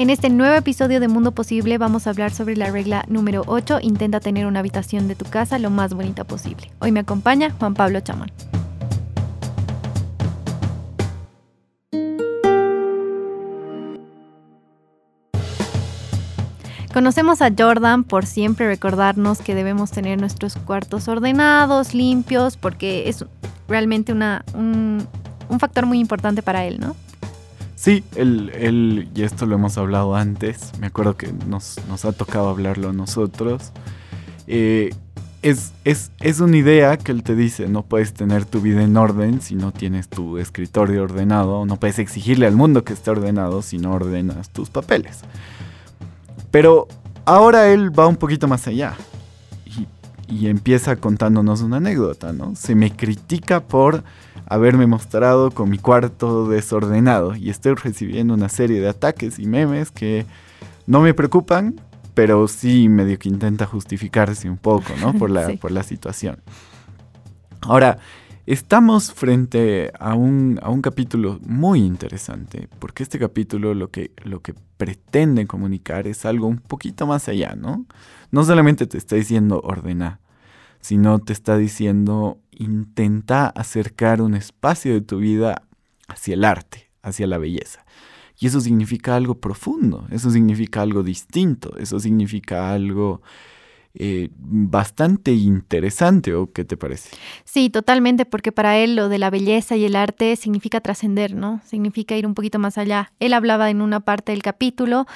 En este nuevo episodio de Mundo Posible vamos a hablar sobre la regla número 8, intenta tener una habitación de tu casa lo más bonita posible. Hoy me acompaña Juan Pablo Chamón. Conocemos a Jordan por siempre recordarnos que debemos tener nuestros cuartos ordenados, limpios, porque es realmente una, un, un factor muy importante para él, ¿no? Sí, él, y esto lo hemos hablado antes, me acuerdo que nos, ha tocado hablarlo a nosotros. Eh, es, es, una idea que él te dice, no puedes tener tu vida en orden si no tienes tu escritorio ordenado, no puedes exigirle al mundo que esté ordenado si no ordenas tus papeles. Pero ahora él va un poquito más allá y, empieza contándonos una anécdota, ¿no? Se me critica por haberme mostrado con mi cuarto desordenado y estoy recibiendo una serie de ataques y memes que no me preocupan, pero sí medio que intenta justificarse un poco, ¿no? Por la, por la situación. Ahora, estamos frente a un, a un, capítulo muy interesante, porque este capítulo lo que, lo que pretende comunicar es algo un poquito más allá, ¿no? No solamente te está diciendo ordena, sino te está diciendo intenta acercar un espacio de tu vida hacia el arte, hacia la belleza. Y eso significa algo profundo, eso significa algo distinto, eso significa algo eh, bastante interesante, ¿o qué te parece? Sí, totalmente, porque para él lo de la belleza y el arte significa trascender, ¿no? Significa ir un poquito más allá. Él hablaba en una parte del capítulo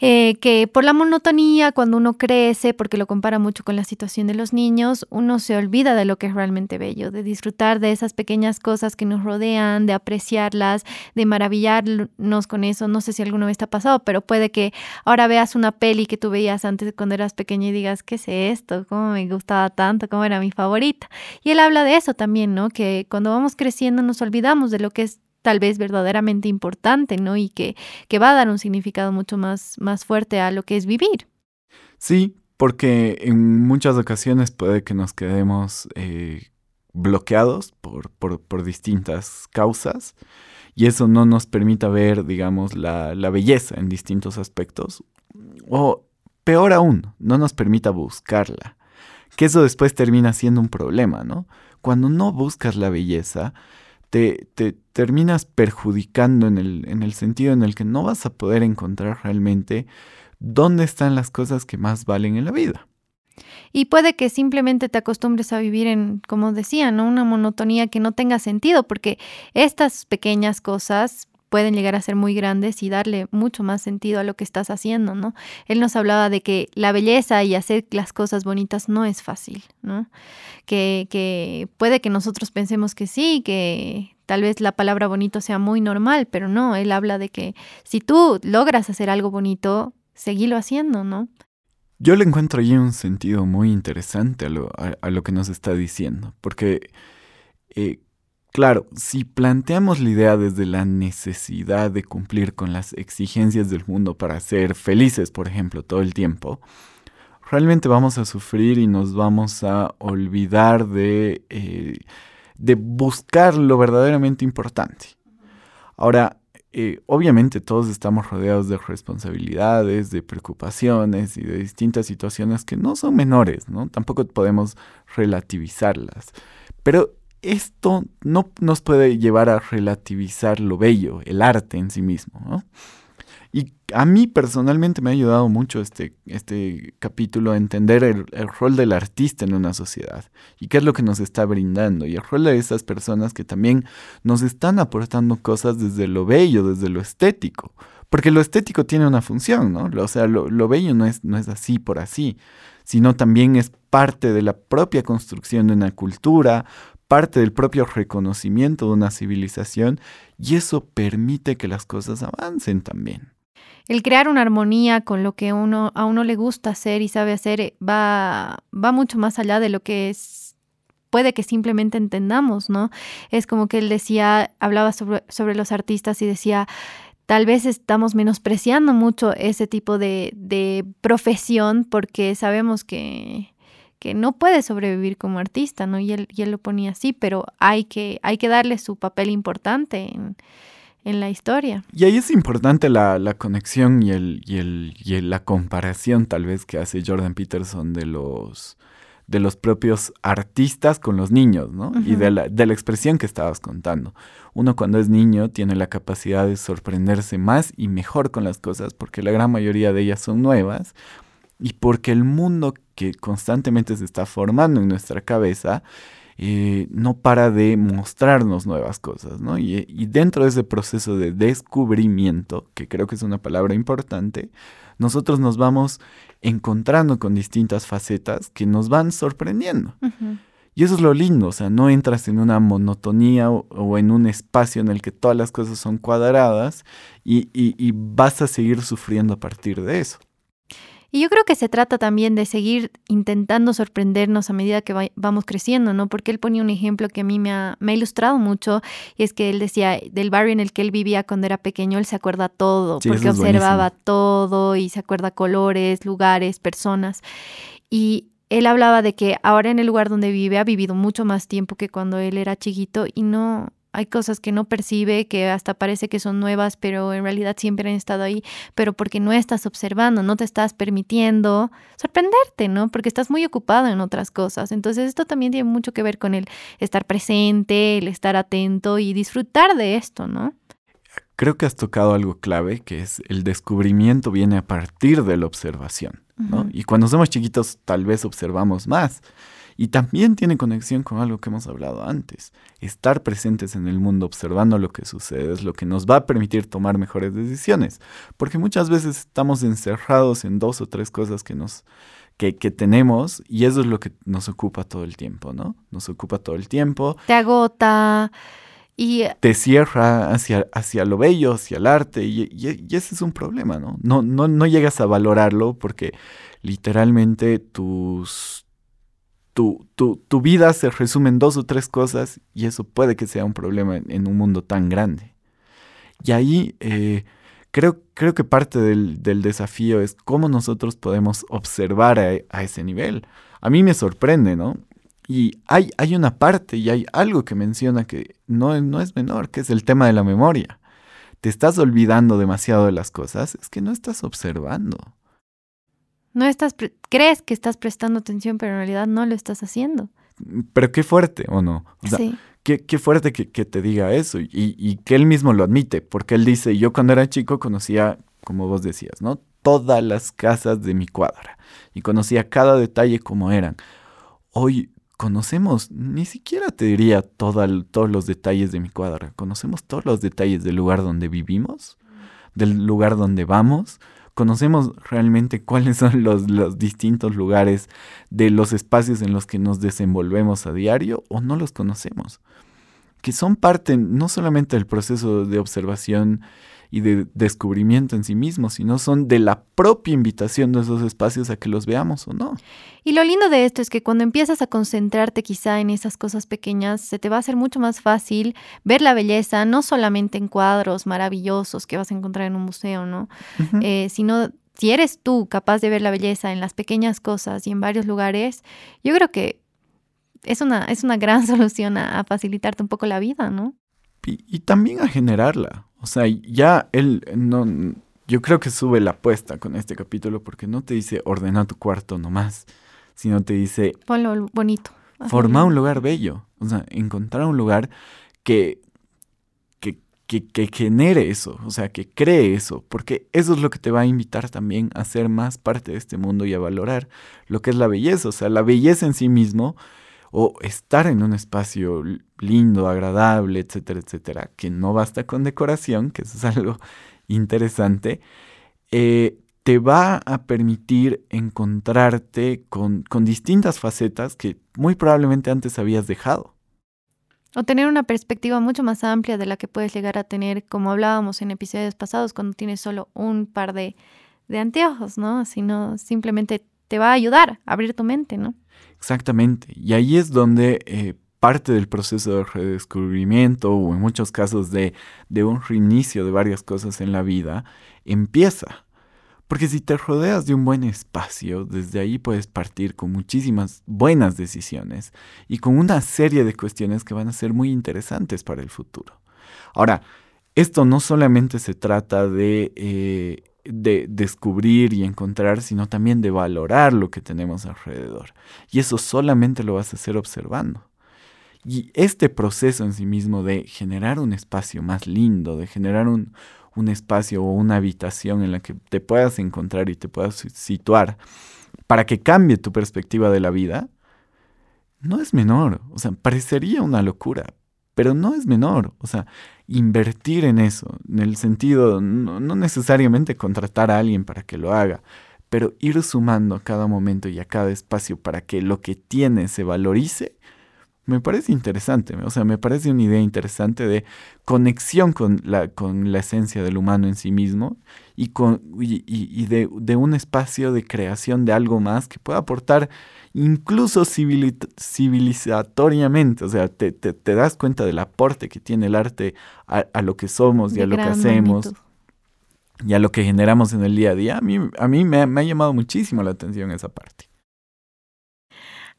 eh, que por la monotonía, cuando uno crece, porque lo compara mucho con la situación de los niños, uno se olvida de lo que es realmente bello, de disfrutar de esas pequeñas cosas que nos rodean, de apreciarlas, de maravillarnos con eso. No sé si alguna vez te ha pasado, pero puede que ahora veas una peli que tú veías antes cuando eras pequeña y digas, ¿qué es esto? ¿Cómo me gustaba tanto? ¿Cómo era mi favorita? Y él habla de eso también, ¿no? Que cuando vamos creciendo nos olvidamos de lo que es tal vez verdaderamente importante, ¿no? Y que, que va a dar un significado mucho más, más fuerte a lo que es vivir. Sí, porque en muchas ocasiones puede que nos quedemos eh, bloqueados por, por, distintas causas y eso no nos permita ver, digamos, la, la belleza en distintos aspectos. O peor aún, no nos permita buscarla. Que eso después termina siendo un problema, ¿no? Cuando no buscas la belleza, te, te terminas perjudicando en el, en el sentido en el que no vas a poder encontrar realmente dónde están las cosas que más valen en la vida. Y puede que simplemente te acostumbres a vivir en, como decía, ¿no? una monotonía que no tenga sentido, porque estas pequeñas cosas pueden llegar a ser muy grandes y darle mucho más sentido a lo que estás haciendo, ¿no? Él nos hablaba de que la belleza y hacer las cosas bonitas no es fácil, ¿no? Que, puede que nosotros pensemos que sí, que tal vez la palabra bonito sea muy normal, pero no, él habla de que si tú logras hacer algo bonito, seguilo haciendo, ¿no? Yo le encuentro allí un sentido muy interesante a lo, a, lo que nos está diciendo, porque eh, Claro, si planteamos la idea desde la necesidad de cumplir con las exigencias del mundo para ser felices, por ejemplo, todo el tiempo, realmente vamos a sufrir y nos vamos a olvidar de, eh, de buscar lo verdaderamente importante. Ahora, eh, obviamente todos estamos rodeados de responsabilidades, de preocupaciones y de distintas situaciones que no son menores, ¿no? Tampoco podemos relativizarlas. Pero esto no nos puede llevar a relativizar lo bello, el arte en sí mismo. Y a mí personalmente me ha ayudado mucho este, este capítulo a entender el, rol del artista en una sociedad y qué es lo que nos está brindando y el rol de esas personas que también nos están aportando cosas desde lo bello, desde lo estético. Porque lo estético tiene una función, ¿no? O sea, lo, lo bello no es, no es así por así, sino también es parte de la propia construcción de una cultura, parte del propio reconocimiento de una civilización y eso permite que las cosas avancen también. El crear una armonía con lo que uno, a uno le gusta hacer y sabe hacer eh, va, va mucho más allá de lo que es, puede que simplemente entendamos, ¿no? Es como que él decía, hablaba sobre, sobre los artistas y decía, tal vez estamos menospreciando mucho ese tipo de, de profesión porque sabemos que, que no puede sobrevivir como artista, ¿no? Y él, y él lo ponía así, pero hay que, hay que darle su papel importante en, en la historia. Y ahí es importante la, conexión y, el, y, el, y la comparación tal vez que hace Jordan Peterson de los, de los propios artistas con los niños, ¿no? Y de la, de la expresión que estabas contando. Uno cuando es niño tiene la capacidad de sorprenderse más y mejor con las cosas porque la gran mayoría de ellas son nuevas y porque el mundo que constantemente se está formando en nuestra cabeza eh, no para de mostrarnos nuevas cosas, ¿no? Y, dentro de ese proceso de descubrimiento, que creo que es una palabra importante, nosotros nos vamos encontrando con distintas facetas que nos van sorprendiendo. Y eso es lo lindo, o sea, no entras en una monotonía o, en un espacio en el que todas las cosas son cuadradas y vas a seguir sufriendo a partir de eso. Y yo creo que se trata también de seguir intentando sorprendernos a medida que vamos creciendo, ¿no? Porque él ponía un ejemplo que a mí me ha, ilustrado mucho, y es que él decía, del barrio en el que él vivía cuando era pequeño, él se acuerda todo, porque observaba todo y se acuerda colores, lugares, personas. Y él hablaba de que ahora en el lugar donde vive ha vivido mucho más tiempo que cuando él era chiquito y no, hay cosas que no percibe, que hasta parece que son nuevas, pero en realidad siempre han estado ahí, pero porque no estás observando, no te estás permitiendo sorprenderte, ¿no? Porque estás muy ocupado en otras cosas. Entonces esto también tiene mucho que ver con el estar presente, el estar atento y disfrutar de esto, ¿no? Creo que has tocado algo clave, que es el descubrimiento viene a partir de la observación, ¿no? Y cuando somos chiquitos tal vez observamos más y también tiene conexión con algo que hemos hablado antes. Estar presentes en el mundo observando lo que sucede es lo que nos va a permitir tomar mejores decisiones. Porque muchas veces estamos encerrados en dos o tres cosas que nos... Que, tenemos y eso es lo que nos ocupa todo el tiempo, ¿no? Nos ocupa todo el tiempo. Te agota y... Te cierra hacia, hacia lo bello, hacia el arte y, y, ese es un problema, ¿no? No, no, no llegas a valorarlo porque literalmente tus, tu, vida se resume en dos o tres cosas y eso puede que sea un problema en, un mundo tan grande. Y ahí eh, creo, creo que parte del, desafío es cómo nosotros podemos observar a, ese nivel. A mí me sorprende, ¿no? Y hay, hay una parte y hay algo que menciona que no, no es menor, que es el tema de la memoria. Te estás olvidando demasiado de las cosas, es que no estás observando. No estás, crees que estás prestando atención, pero en realidad no lo estás haciendo. Pero qué fuerte, ¿o no? sí. Qué, fuerte que, te diga eso y, y, que él mismo lo admite, porque él dice, yo cuando era chico conocía, como vos decías, ¿no? Todas las casas de mi cuadra y conocía cada detalle como eran. Hoy conocemos, ni siquiera te diría todos los detalles de mi cuadra, conocemos todos los detalles del lugar donde vivimos, del lugar donde vamos, conocemos realmente cuáles son los, distintos lugares de los espacios en los que nos desenvolvemos a diario o no los conocemos, que son parte no solamente del proceso de observación y de descubrimiento en sí mismo, sino son de la propia invitación de esos espacios a que los veamos o no. Y lo lindo de esto es que cuando empiezas a concentrarte quizá en esas cosas pequeñas, se te va a hacer mucho más fácil ver la belleza, no solamente en cuadros maravillosos que vas a encontrar en un museo, ¿no? Eh, sino si eres tú capaz de ver la belleza en las pequeñas cosas y en varios lugares, yo creo que es una, es una gran solución a, facilitarte un poco la vida, ¿no? y, también a generarla. O sea, ya él no. Yo creo que sube la apuesta con este capítulo porque no te dice ordena tu cuarto nomás, sino te dice. Ponlo bonito. Forma un lugar bello. O sea, encontrar un lugar que, que, que, que, genere eso, o sea, que cree eso, porque eso es lo que te va a invitar también a ser más parte de este mundo y a valorar lo que es la belleza. O sea, la belleza en sí mismo o estar en un espacio lindo, agradable, etcétera, etcétera, que no basta con decoración, que eso es algo interesante, eh, te va a permitir encontrarte con, con distintas facetas que muy probablemente antes habías dejado. O tener una perspectiva mucho más amplia de la que puedes llegar a tener, como hablábamos en episodios pasados, cuando tienes solo un par de, de anteojos, ¿no? Sino simplemente te va a ayudar a abrir tu mente, ¿no? Exactamente. Y ahí es donde eh, parte del proceso de redescubrimiento o en muchos casos de, de un reinicio de varias cosas en la vida empieza. Porque si te rodeas de un buen espacio, desde ahí puedes partir con muchísimas buenas decisiones y con una serie de cuestiones que van a ser muy interesantes para el futuro. Ahora, esto no solamente se trata de, eh, de descubrir y encontrar, sino también de valorar lo que tenemos alrededor. Y eso solamente lo vas a hacer observando. Y este proceso en sí mismo de generar un espacio más lindo, de generar un, un espacio o una habitación en la que te puedas encontrar y te puedas situar para que cambie tu perspectiva de la vida, no es menor. O sea, parecería una locura, pero no es menor. O sea, invertir en eso, en el sentido, no, no necesariamente contratar a alguien para que lo haga, pero ir sumando a cada momento y a cada espacio para que lo que tiene se valorice, me parece interesante, o sea, me parece una idea interesante de conexión con la, con la esencia del humano en sí mismo y, con, y, de, de, un espacio de creación de algo más que pueda aportar incluso civilizatoriamente, o sea, te, te, das cuenta del aporte que tiene el arte a, lo que somos y a lo que hacemos. Y a lo que generamos en el día a día, a mí, a mí me, me ha llamado muchísimo la atención esa parte.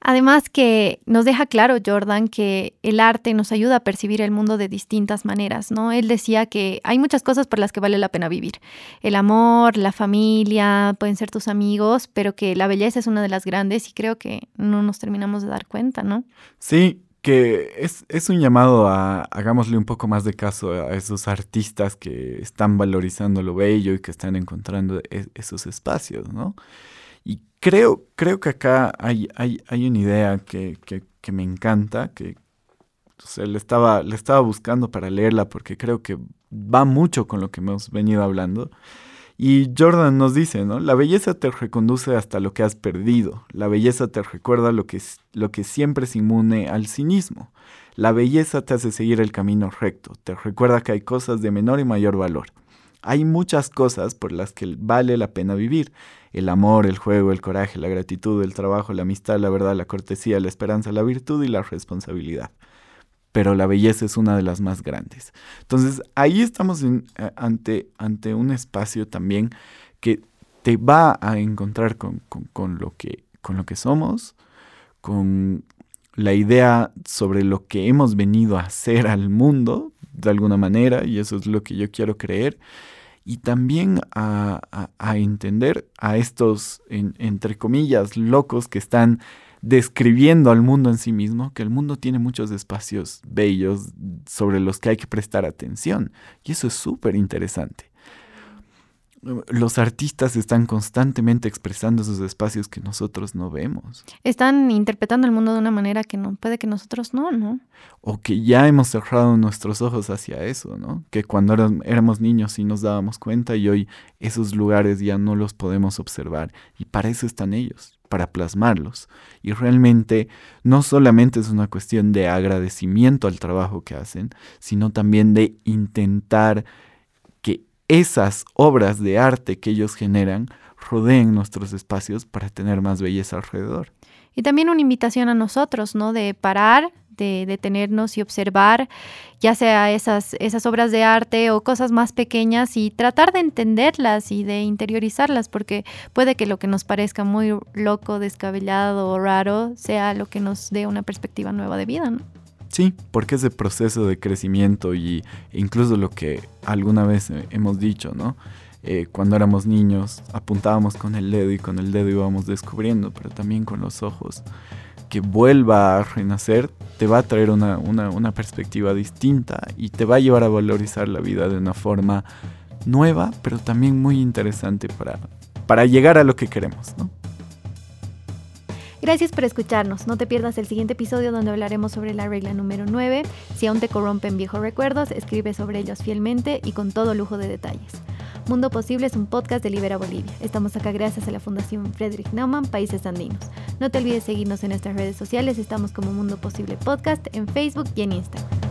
Además que nos deja claro Jordan que el arte nos ayuda a percibir el mundo de distintas maneras, ¿no? Él decía que hay muchas cosas por las que vale la pena vivir. El amor, la familia, pueden ser tus amigos, pero que la belleza es una de las grandes y creo que no nos terminamos de dar cuenta, ¿no? Sí, que es, un llamado a hagámosle un poco más de caso a esos artistas que están valorizando lo bello y que están encontrando e, esos espacios, ¿no? Creo, creo que acá hay, hay, hay una idea que, que, que, me encanta, que o le, estaba, le estaba buscando para leerla porque creo que va mucho con lo que hemos venido hablando. Y Jordan nos dice, ¿no? La belleza te reconduce hasta lo que has perdido. La belleza te recuerda lo que, lo que siempre es inmune al cinismo. La belleza te hace seguir el camino recto. Te recuerda que hay cosas de menor y mayor valor. Hay muchas cosas por las que vale la pena vivir el amor, el juego, el coraje, la gratitud, el trabajo, la amistad, la verdad, la cortesía, la esperanza, la virtud y la responsabilidad. Pero la belleza es una de las más grandes. Entonces ahí estamos eh, ante, un espacio también que te va a encontrar con, lo que, con lo que somos, con la idea sobre lo que hemos venido a hacer al mundo, de alguna manera, y eso es lo que yo quiero creer, y también a, entender a estos, entre comillas, locos que están describiendo al mundo en sí mismo, que el mundo tiene muchos espacios bellos sobre los que hay que prestar atención. Y eso es súper interesante los artistas están constantemente expresando esos espacios que nosotros no vemos. Están interpretando el mundo de una manera que no puede que nosotros no, ¿no? O que ya hemos cerrado nuestros ojos hacia eso, ¿no? Que cuando éramos niños sí nos dábamos cuenta y hoy esos lugares ya no los podemos observar y para eso están ellos, para plasmarlos. Y realmente no solamente es una cuestión de agradecimiento al trabajo que hacen, sino también de intentar esas obras de arte que ellos generan rodeen nuestros espacios para tener más belleza alrededor. Y también una invitación a nosotros, ¿no? De parar, de detenernos y observar, ya sea esas, esas obras de arte o cosas más pequeñas y tratar de entenderlas y de interiorizarlas, porque puede que lo que nos parezca muy loco, descabellado o raro sea lo que nos dé una perspectiva nueva de vida, ¿no? Sí, porque ese proceso de crecimiento y incluso lo que alguna vez hemos dicho, ¿no? Eh, cuando éramos niños apuntábamos con el dedo y con el dedo íbamos descubriendo, pero también con los ojos. Que vuelva a renacer te va a traer una, una perspectiva distinta y te va a llevar a valorizar la vida de una forma nueva, pero también muy interesante para, para llegar a lo que queremos, ¿no? Gracias por escucharnos. No te pierdas el siguiente episodio donde hablaremos sobre la regla número 9. Si aún te corrompen viejos recuerdos, escribe sobre ellos fielmente y con todo lujo de detalles. Mundo Posible es un podcast de Libera Bolivia. Estamos acá gracias a la Fundación Frederick Naumann, Países Andinos. No te olvides seguirnos en nuestras redes sociales. Estamos como Mundo Posible Podcast en Facebook y en Instagram.